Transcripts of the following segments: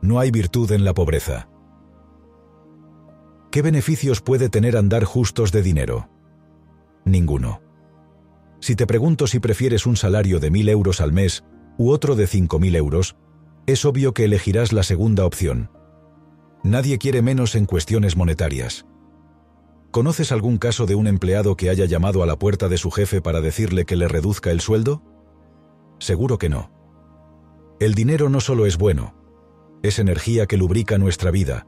no hay virtud en la pobreza. ¿Qué beneficios puede tener andar justos de dinero? Ninguno. Si te pregunto si prefieres un salario de mil euros al mes u otro de cinco mil euros, es obvio que elegirás la segunda opción. Nadie quiere menos en cuestiones monetarias. ¿Conoces algún caso de un empleado que haya llamado a la puerta de su jefe para decirle que le reduzca el sueldo? Seguro que no. El dinero no solo es bueno, es energía que lubrica nuestra vida,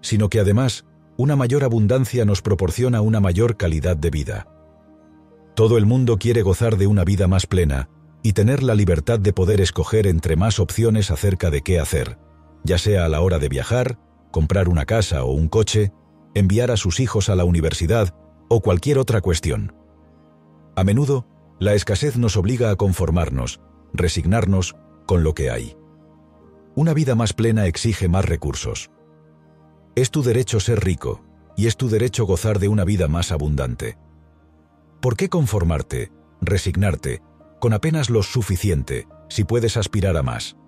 sino que además una mayor abundancia nos proporciona una mayor calidad de vida. Todo el mundo quiere gozar de una vida más plena y tener la libertad de poder escoger entre más opciones acerca de qué hacer, ya sea a la hora de viajar, comprar una casa o un coche, enviar a sus hijos a la universidad o cualquier otra cuestión. A menudo, la escasez nos obliga a conformarnos, resignarnos con lo que hay. Una vida más plena exige más recursos. Es tu derecho ser rico, y es tu derecho gozar de una vida más abundante. ¿Por qué conformarte, resignarte, con apenas lo suficiente, si puedes aspirar a más?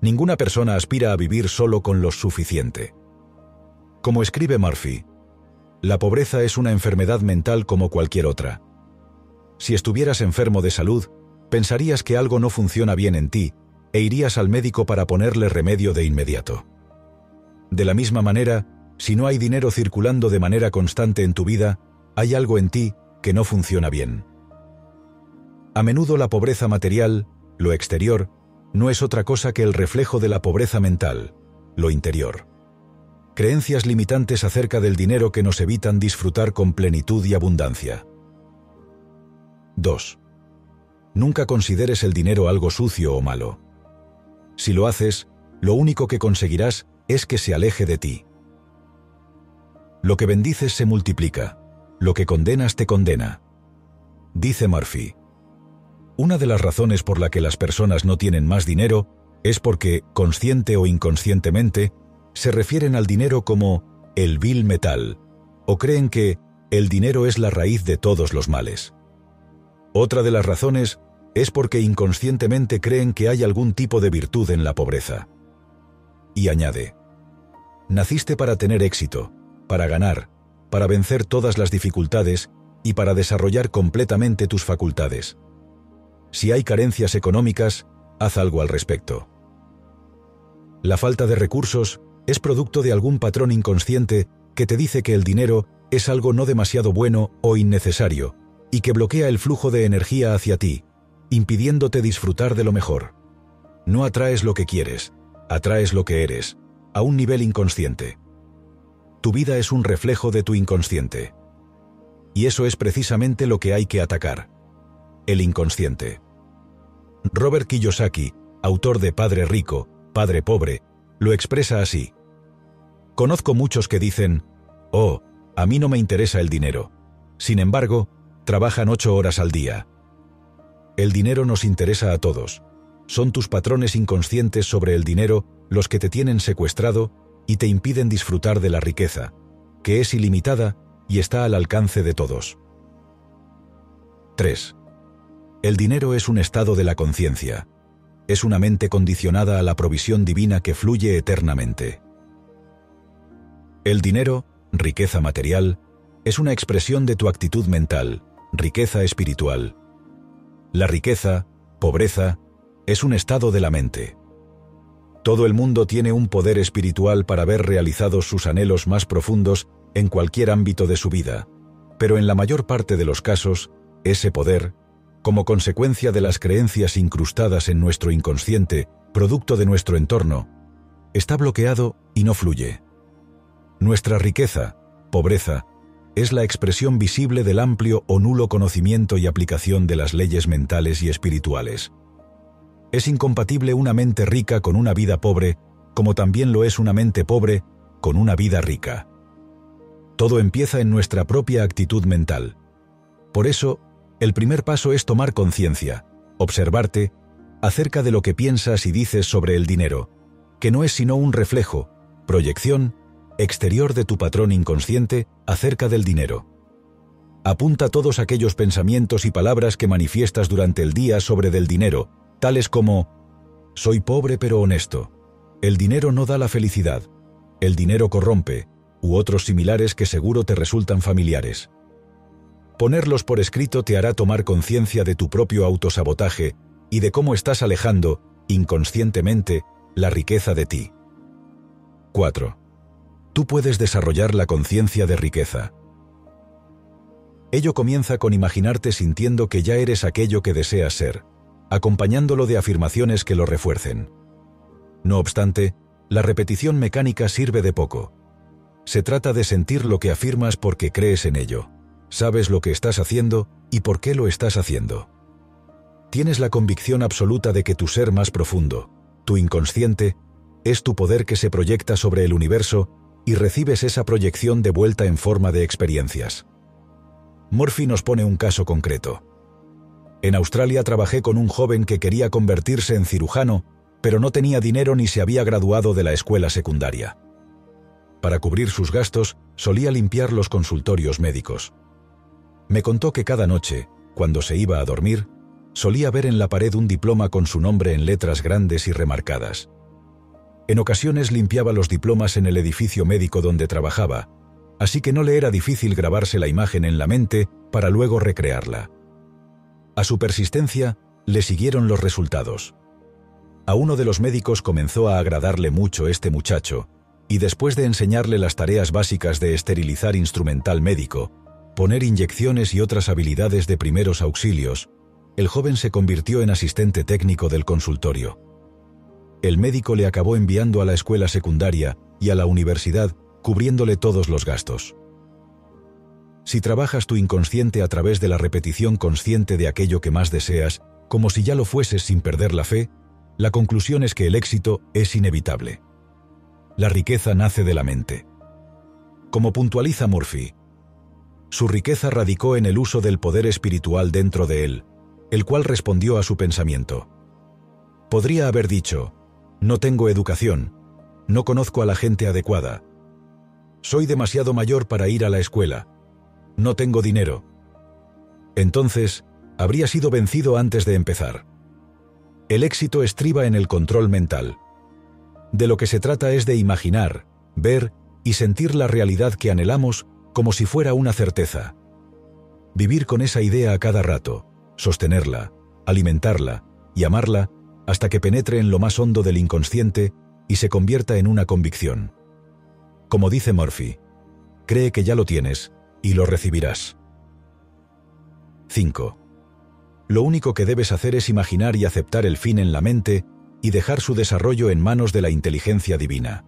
Ninguna persona aspira a vivir solo con lo suficiente. Como escribe Murphy, la pobreza es una enfermedad mental como cualquier otra. Si estuvieras enfermo de salud, pensarías que algo no funciona bien en ti e irías al médico para ponerle remedio de inmediato. De la misma manera, si no hay dinero circulando de manera constante en tu vida, hay algo en ti que no funciona bien. A menudo la pobreza material, lo exterior, no es otra cosa que el reflejo de la pobreza mental, lo interior. Creencias limitantes acerca del dinero que nos evitan disfrutar con plenitud y abundancia. 2. Nunca consideres el dinero algo sucio o malo. Si lo haces, lo único que conseguirás es que se aleje de ti. Lo que bendices se multiplica, lo que condenas te condena. Dice Murphy. Una de las razones por la que las personas no tienen más dinero es porque, consciente o inconscientemente, se refieren al dinero como el vil metal, o creen que el dinero es la raíz de todos los males. Otra de las razones es porque inconscientemente creen que hay algún tipo de virtud en la pobreza. Y añade, naciste para tener éxito, para ganar, para vencer todas las dificultades y para desarrollar completamente tus facultades. Si hay carencias económicas, haz algo al respecto. La falta de recursos es producto de algún patrón inconsciente que te dice que el dinero es algo no demasiado bueno o innecesario y que bloquea el flujo de energía hacia ti, impidiéndote disfrutar de lo mejor. No atraes lo que quieres, atraes lo que eres, a un nivel inconsciente. Tu vida es un reflejo de tu inconsciente. Y eso es precisamente lo que hay que atacar. El inconsciente. Robert Kiyosaki, autor de Padre Rico, Padre Pobre, lo expresa así. Conozco muchos que dicen, oh, a mí no me interesa el dinero. Sin embargo, trabajan ocho horas al día, el dinero nos interesa a todos. Son tus patrones inconscientes sobre el dinero los que te tienen secuestrado y te impiden disfrutar de la riqueza, que es ilimitada y está al alcance de todos. 3. El dinero es un estado de la conciencia. Es una mente condicionada a la provisión divina que fluye eternamente. El dinero, riqueza material, es una expresión de tu actitud mental, riqueza espiritual, la riqueza, pobreza, es un estado de la mente. Todo el mundo tiene un poder espiritual para ver realizados sus anhelos más profundos en cualquier ámbito de su vida, pero en la mayor parte de los casos, ese poder, como consecuencia de las creencias incrustadas en nuestro inconsciente, producto de nuestro entorno, está bloqueado y no fluye. Nuestra riqueza, pobreza, es la expresión visible del amplio o nulo conocimiento y aplicación de las leyes mentales y espirituales. Es incompatible una mente rica con una vida pobre, como también lo es una mente pobre con una vida rica. Todo empieza en nuestra propia actitud mental. Por eso, el primer paso es tomar conciencia, observarte, acerca de lo que piensas y dices sobre el dinero, que no es sino un reflejo, proyección exterior de tu patrón inconsciente acerca del dinero. Apunta todos aquellos pensamientos y palabras que manifiestas durante el día sobre del dinero, tales como soy pobre pero honesto, El dinero no da la felicidad. El dinero corrompe, u otros similares que seguro te resultan familiares. Ponerlos por escrito te hará tomar conciencia de tu propio autosabotaje y de cómo estás alejando, inconscientemente, la riqueza de ti. 4. Tú puedes desarrollar la conciencia de riqueza. Ello comienza con imaginarte sintiendo que ya eres aquello que deseas ser, acompañándolo de afirmaciones que lo refuercen. No obstante, la repetición mecánica sirve de poco. Se trata de sentir lo que afirmas porque crees en ello, sabes lo que estás haciendo y por qué lo estás haciendo. Tienes la convicción absoluta de que tu ser más profundo, tu inconsciente, es tu poder que se proyecta sobre el universo y recibes esa proyección de vuelta en forma de experiencias. Murphy nos pone un caso concreto. En Australia trabajé con un joven que quería convertirse en cirujano, pero no tenía dinero ni se había graduado de la escuela secundaria. Para cubrir sus gastos, solía limpiar los consultorios médicos. Me contó que cada noche, cuando se iba a dormir, solía ver en la pared un diploma con su nombre en letras grandes y remarcadas. En ocasiones limpiaba los diplomas en el edificio médico donde trabajaba, así que no le era difícil grabarse la imagen en la mente para luego recrearla. A su persistencia le siguieron los resultados. A uno de los médicos comenzó a agradarle mucho este muchacho, y después de enseñarle las tareas básicas de esterilizar instrumental médico, poner inyecciones y otras habilidades de primeros auxilios, el joven se convirtió en asistente técnico del consultorio el médico le acabó enviando a la escuela secundaria y a la universidad, cubriéndole todos los gastos. Si trabajas tu inconsciente a través de la repetición consciente de aquello que más deseas, como si ya lo fueses sin perder la fe, la conclusión es que el éxito es inevitable. La riqueza nace de la mente. Como puntualiza Murphy, su riqueza radicó en el uso del poder espiritual dentro de él, el cual respondió a su pensamiento. Podría haber dicho, no tengo educación. No conozco a la gente adecuada. Soy demasiado mayor para ir a la escuela. No tengo dinero. Entonces, habría sido vencido antes de empezar. El éxito estriba en el control mental. De lo que se trata es de imaginar, ver y sentir la realidad que anhelamos como si fuera una certeza. Vivir con esa idea a cada rato, sostenerla, alimentarla y amarla hasta que penetre en lo más hondo del inconsciente y se convierta en una convicción. Como dice Murphy, cree que ya lo tienes y lo recibirás. 5. Lo único que debes hacer es imaginar y aceptar el fin en la mente y dejar su desarrollo en manos de la inteligencia divina.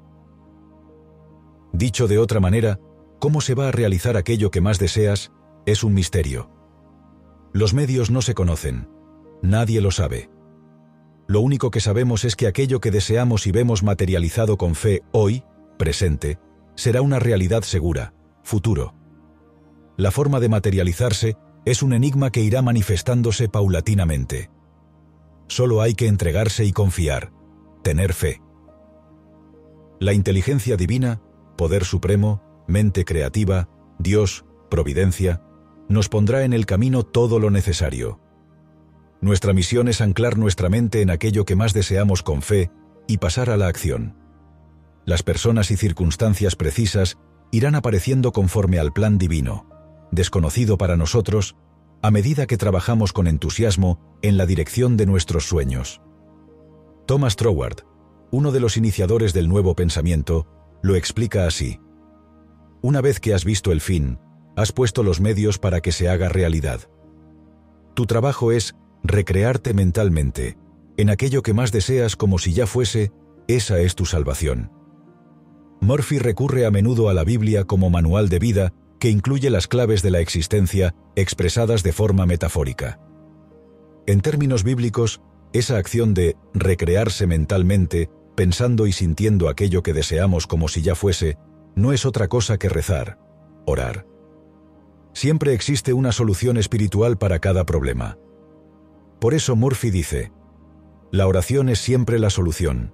Dicho de otra manera, cómo se va a realizar aquello que más deseas es un misterio. Los medios no se conocen, nadie lo sabe. Lo único que sabemos es que aquello que deseamos y vemos materializado con fe hoy, presente, será una realidad segura, futuro. La forma de materializarse es un enigma que irá manifestándose paulatinamente. Solo hay que entregarse y confiar, tener fe. La inteligencia divina, poder supremo, mente creativa, Dios, providencia, nos pondrá en el camino todo lo necesario. Nuestra misión es anclar nuestra mente en aquello que más deseamos con fe y pasar a la acción. Las personas y circunstancias precisas irán apareciendo conforme al plan divino, desconocido para nosotros, a medida que trabajamos con entusiasmo en la dirección de nuestros sueños. Thomas Troward, uno de los iniciadores del nuevo pensamiento, lo explica así. Una vez que has visto el fin, has puesto los medios para que se haga realidad. Tu trabajo es recrearte mentalmente, en aquello que más deseas como si ya fuese, esa es tu salvación. Murphy recurre a menudo a la Biblia como manual de vida que incluye las claves de la existencia expresadas de forma metafórica. En términos bíblicos, esa acción de recrearse mentalmente, pensando y sintiendo aquello que deseamos como si ya fuese, no es otra cosa que rezar, orar. Siempre existe una solución espiritual para cada problema. Por eso Murphy dice, la oración es siempre la solución.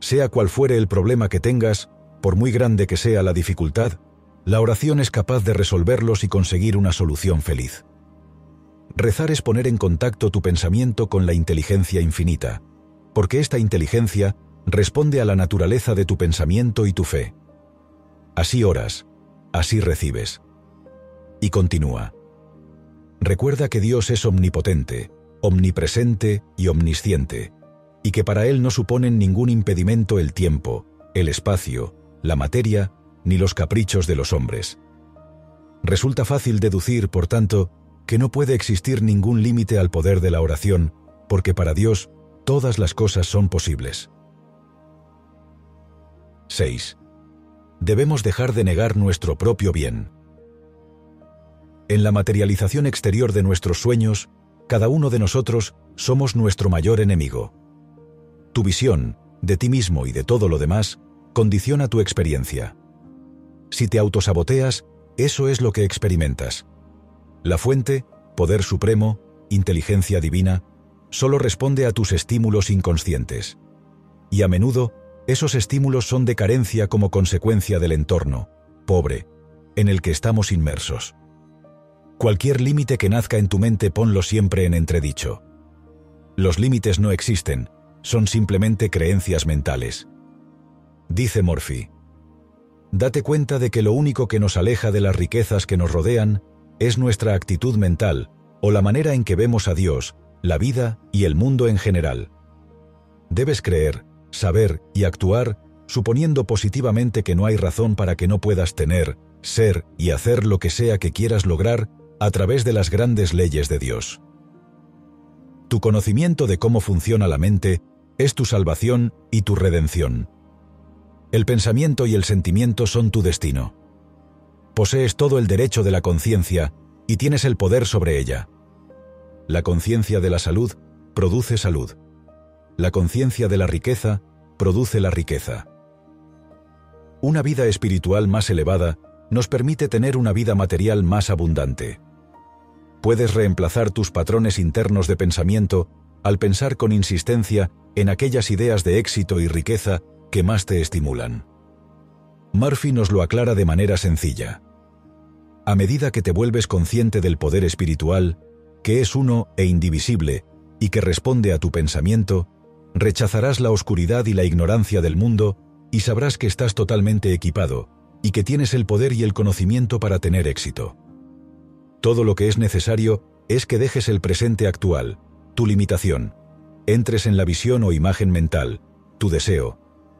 Sea cual fuere el problema que tengas, por muy grande que sea la dificultad, la oración es capaz de resolverlos y conseguir una solución feliz. Rezar es poner en contacto tu pensamiento con la inteligencia infinita, porque esta inteligencia responde a la naturaleza de tu pensamiento y tu fe. Así oras, así recibes. Y continúa. Recuerda que Dios es omnipotente, omnipresente y omnisciente, y que para Él no suponen ningún impedimento el tiempo, el espacio, la materia, ni los caprichos de los hombres. Resulta fácil deducir, por tanto, que no puede existir ningún límite al poder de la oración, porque para Dios todas las cosas son posibles. 6. Debemos dejar de negar nuestro propio bien. En la materialización exterior de nuestros sueños, cada uno de nosotros somos nuestro mayor enemigo. Tu visión, de ti mismo y de todo lo demás, condiciona tu experiencia. Si te autosaboteas, eso es lo que experimentas. La fuente, poder supremo, inteligencia divina, solo responde a tus estímulos inconscientes. Y a menudo, esos estímulos son de carencia como consecuencia del entorno, pobre, en el que estamos inmersos. Cualquier límite que nazca en tu mente ponlo siempre en entredicho. Los límites no existen, son simplemente creencias mentales. Dice Morphy. Date cuenta de que lo único que nos aleja de las riquezas que nos rodean es nuestra actitud mental o la manera en que vemos a Dios, la vida y el mundo en general. Debes creer, saber y actuar suponiendo positivamente que no hay razón para que no puedas tener, ser y hacer lo que sea que quieras lograr a través de las grandes leyes de Dios. Tu conocimiento de cómo funciona la mente es tu salvación y tu redención. El pensamiento y el sentimiento son tu destino. Posees todo el derecho de la conciencia y tienes el poder sobre ella. La conciencia de la salud produce salud. La conciencia de la riqueza produce la riqueza. Una vida espiritual más elevada nos permite tener una vida material más abundante puedes reemplazar tus patrones internos de pensamiento al pensar con insistencia en aquellas ideas de éxito y riqueza que más te estimulan. Murphy nos lo aclara de manera sencilla. A medida que te vuelves consciente del poder espiritual, que es uno e indivisible y que responde a tu pensamiento, rechazarás la oscuridad y la ignorancia del mundo y sabrás que estás totalmente equipado y que tienes el poder y el conocimiento para tener éxito. Todo lo que es necesario es que dejes el presente actual, tu limitación, entres en la visión o imagen mental, tu deseo,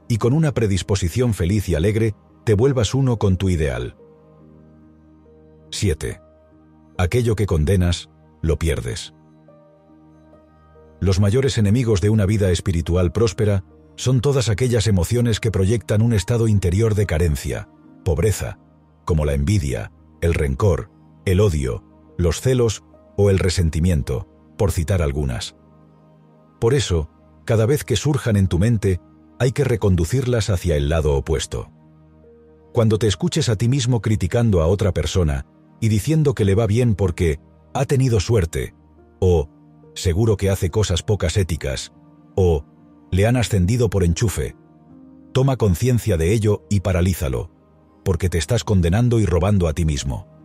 y con una predisposición feliz y alegre te vuelvas uno con tu ideal. 7. Aquello que condenas, lo pierdes. Los mayores enemigos de una vida espiritual próspera son todas aquellas emociones que proyectan un estado interior de carencia, pobreza, como la envidia, el rencor, el odio, los celos o el resentimiento, por citar algunas. Por eso, cada vez que surjan en tu mente, hay que reconducirlas hacia el lado opuesto. Cuando te escuches a ti mismo criticando a otra persona y diciendo que le va bien porque ha tenido suerte, o seguro que hace cosas pocas éticas, o le han ascendido por enchufe, toma conciencia de ello y paralízalo, porque te estás condenando y robando a ti mismo.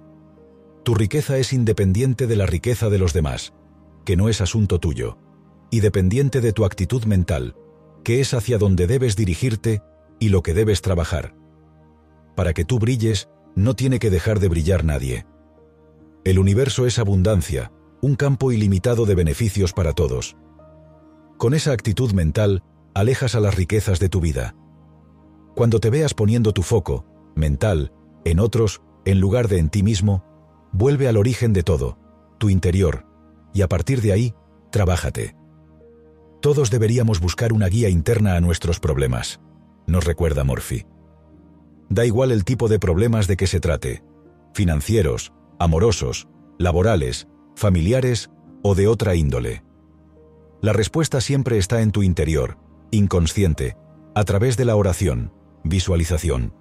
Tu riqueza es independiente de la riqueza de los demás, que no es asunto tuyo, y dependiente de tu actitud mental, que es hacia donde debes dirigirte y lo que debes trabajar. Para que tú brilles, no tiene que dejar de brillar nadie. El universo es abundancia, un campo ilimitado de beneficios para todos. Con esa actitud mental, alejas a las riquezas de tu vida. Cuando te veas poniendo tu foco, mental, en otros, en lugar de en ti mismo, Vuelve al origen de todo, tu interior, y a partir de ahí, trabájate. Todos deberíamos buscar una guía interna a nuestros problemas, nos recuerda Morphy. Da igual el tipo de problemas de que se trate, financieros, amorosos, laborales, familiares o de otra índole. La respuesta siempre está en tu interior, inconsciente, a través de la oración, visualización.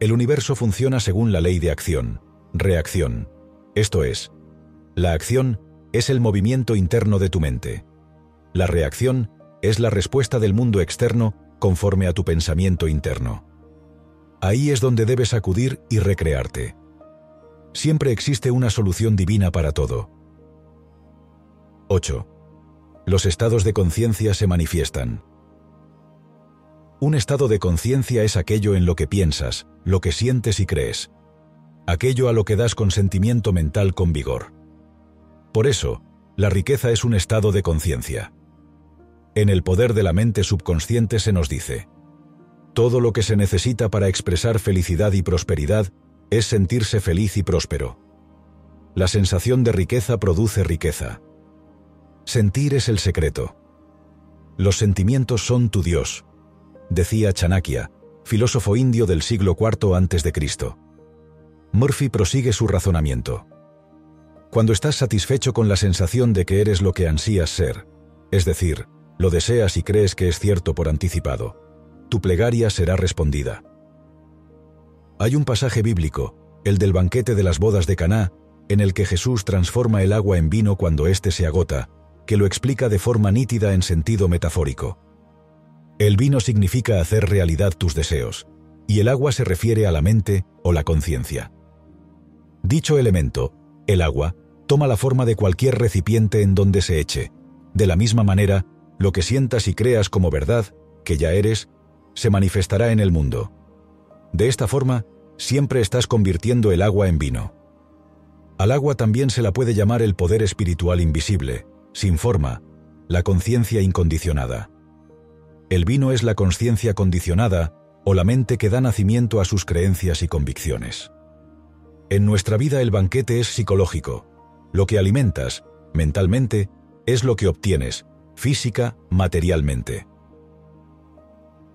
El universo funciona según la ley de acción. Reacción. Esto es, la acción es el movimiento interno de tu mente. La reacción es la respuesta del mundo externo conforme a tu pensamiento interno. Ahí es donde debes acudir y recrearte. Siempre existe una solución divina para todo. 8. Los estados de conciencia se manifiestan. Un estado de conciencia es aquello en lo que piensas, lo que sientes y crees. Aquello a lo que das consentimiento mental con vigor. Por eso, la riqueza es un estado de conciencia. En el poder de la mente subconsciente se nos dice, todo lo que se necesita para expresar felicidad y prosperidad es sentirse feliz y próspero. La sensación de riqueza produce riqueza. Sentir es el secreto. Los sentimientos son tu Dios, decía Chanakya, filósofo indio del siglo IV a.C. Murphy prosigue su razonamiento. Cuando estás satisfecho con la sensación de que eres lo que ansías ser, es decir, lo deseas y crees que es cierto por anticipado, tu plegaria será respondida. Hay un pasaje bíblico, el del banquete de las bodas de Caná, en el que Jesús transforma el agua en vino cuando éste se agota, que lo explica de forma nítida en sentido metafórico. El vino significa hacer realidad tus deseos, y el agua se refiere a la mente o la conciencia. Dicho elemento, el agua, toma la forma de cualquier recipiente en donde se eche. De la misma manera, lo que sientas y creas como verdad, que ya eres, se manifestará en el mundo. De esta forma, siempre estás convirtiendo el agua en vino. Al agua también se la puede llamar el poder espiritual invisible, sin forma, la conciencia incondicionada. El vino es la conciencia condicionada o la mente que da nacimiento a sus creencias y convicciones. En nuestra vida el banquete es psicológico. Lo que alimentas, mentalmente, es lo que obtienes, física, materialmente.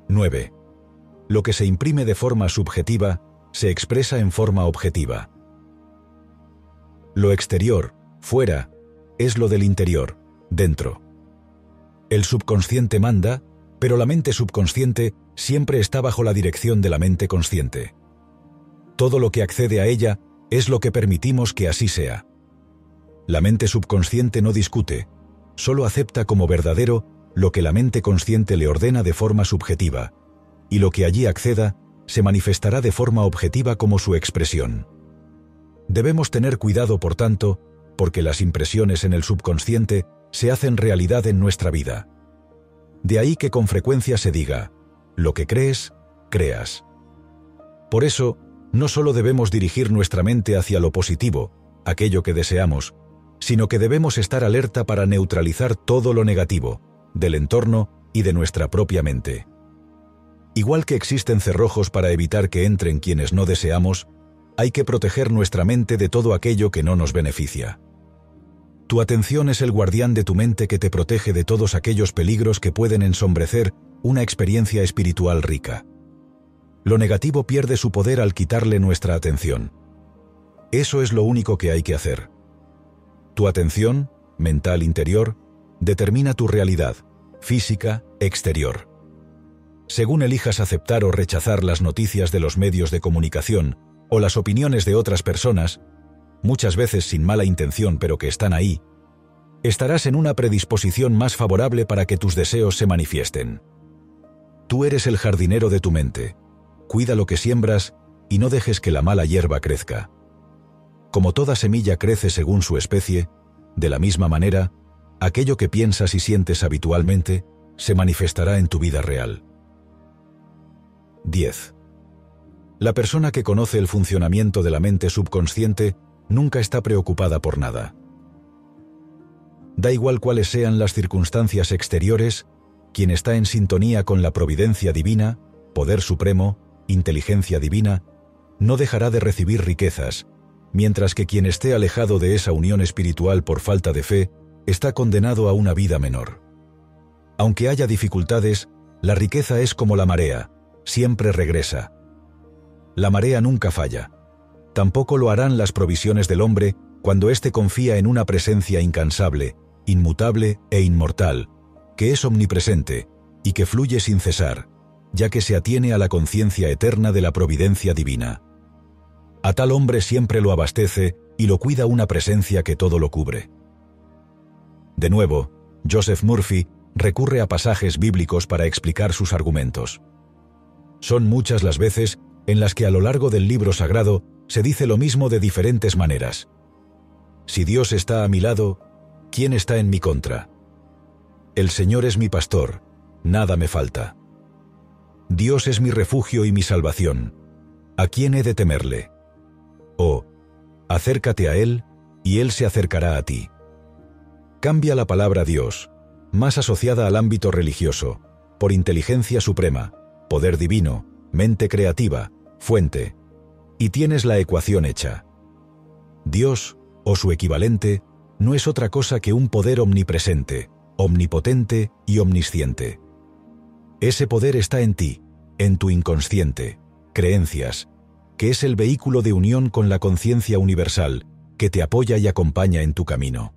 9. Lo que se imprime de forma subjetiva se expresa en forma objetiva. Lo exterior, fuera, es lo del interior, dentro. El subconsciente manda, pero la mente subconsciente siempre está bajo la dirección de la mente consciente. Todo lo que accede a ella es lo que permitimos que así sea. La mente subconsciente no discute, solo acepta como verdadero lo que la mente consciente le ordena de forma subjetiva, y lo que allí acceda se manifestará de forma objetiva como su expresión. Debemos tener cuidado, por tanto, porque las impresiones en el subconsciente se hacen realidad en nuestra vida. De ahí que con frecuencia se diga, lo que crees, creas. Por eso, no solo debemos dirigir nuestra mente hacia lo positivo, aquello que deseamos, sino que debemos estar alerta para neutralizar todo lo negativo, del entorno y de nuestra propia mente. Igual que existen cerrojos para evitar que entren quienes no deseamos, hay que proteger nuestra mente de todo aquello que no nos beneficia. Tu atención es el guardián de tu mente que te protege de todos aquellos peligros que pueden ensombrecer una experiencia espiritual rica. Lo negativo pierde su poder al quitarle nuestra atención. Eso es lo único que hay que hacer. Tu atención, mental interior, determina tu realidad, física, exterior. Según elijas aceptar o rechazar las noticias de los medios de comunicación o las opiniones de otras personas, muchas veces sin mala intención pero que están ahí, estarás en una predisposición más favorable para que tus deseos se manifiesten. Tú eres el jardinero de tu mente, cuida lo que siembras y no dejes que la mala hierba crezca. Como toda semilla crece según su especie, de la misma manera, aquello que piensas y sientes habitualmente se manifestará en tu vida real. 10. La persona que conoce el funcionamiento de la mente subconsciente nunca está preocupada por nada. Da igual cuáles sean las circunstancias exteriores, quien está en sintonía con la providencia divina, poder supremo, inteligencia divina, no dejará de recibir riquezas, mientras que quien esté alejado de esa unión espiritual por falta de fe está condenado a una vida menor. Aunque haya dificultades, la riqueza es como la marea, siempre regresa. La marea nunca falla. Tampoco lo harán las provisiones del hombre cuando éste confía en una presencia incansable, inmutable e inmortal, que es omnipresente y que fluye sin cesar, ya que se atiene a la conciencia eterna de la providencia divina. A tal hombre siempre lo abastece y lo cuida una presencia que todo lo cubre. De nuevo, Joseph Murphy recurre a pasajes bíblicos para explicar sus argumentos. Son muchas las veces en las que a lo largo del libro sagrado se dice lo mismo de diferentes maneras. Si Dios está a mi lado, ¿quién está en mi contra? El Señor es mi pastor, nada me falta. Dios es mi refugio y mi salvación. ¿A quién he de temerle? O, acércate a Él, y Él se acercará a ti. Cambia la palabra Dios, más asociada al ámbito religioso, por inteligencia suprema, poder divino, mente creativa, fuente, y tienes la ecuación hecha. Dios, o su equivalente, no es otra cosa que un poder omnipresente, omnipotente y omnisciente. Ese poder está en ti, en tu inconsciente, creencias, que es el vehículo de unión con la conciencia universal que te apoya y acompaña en tu camino.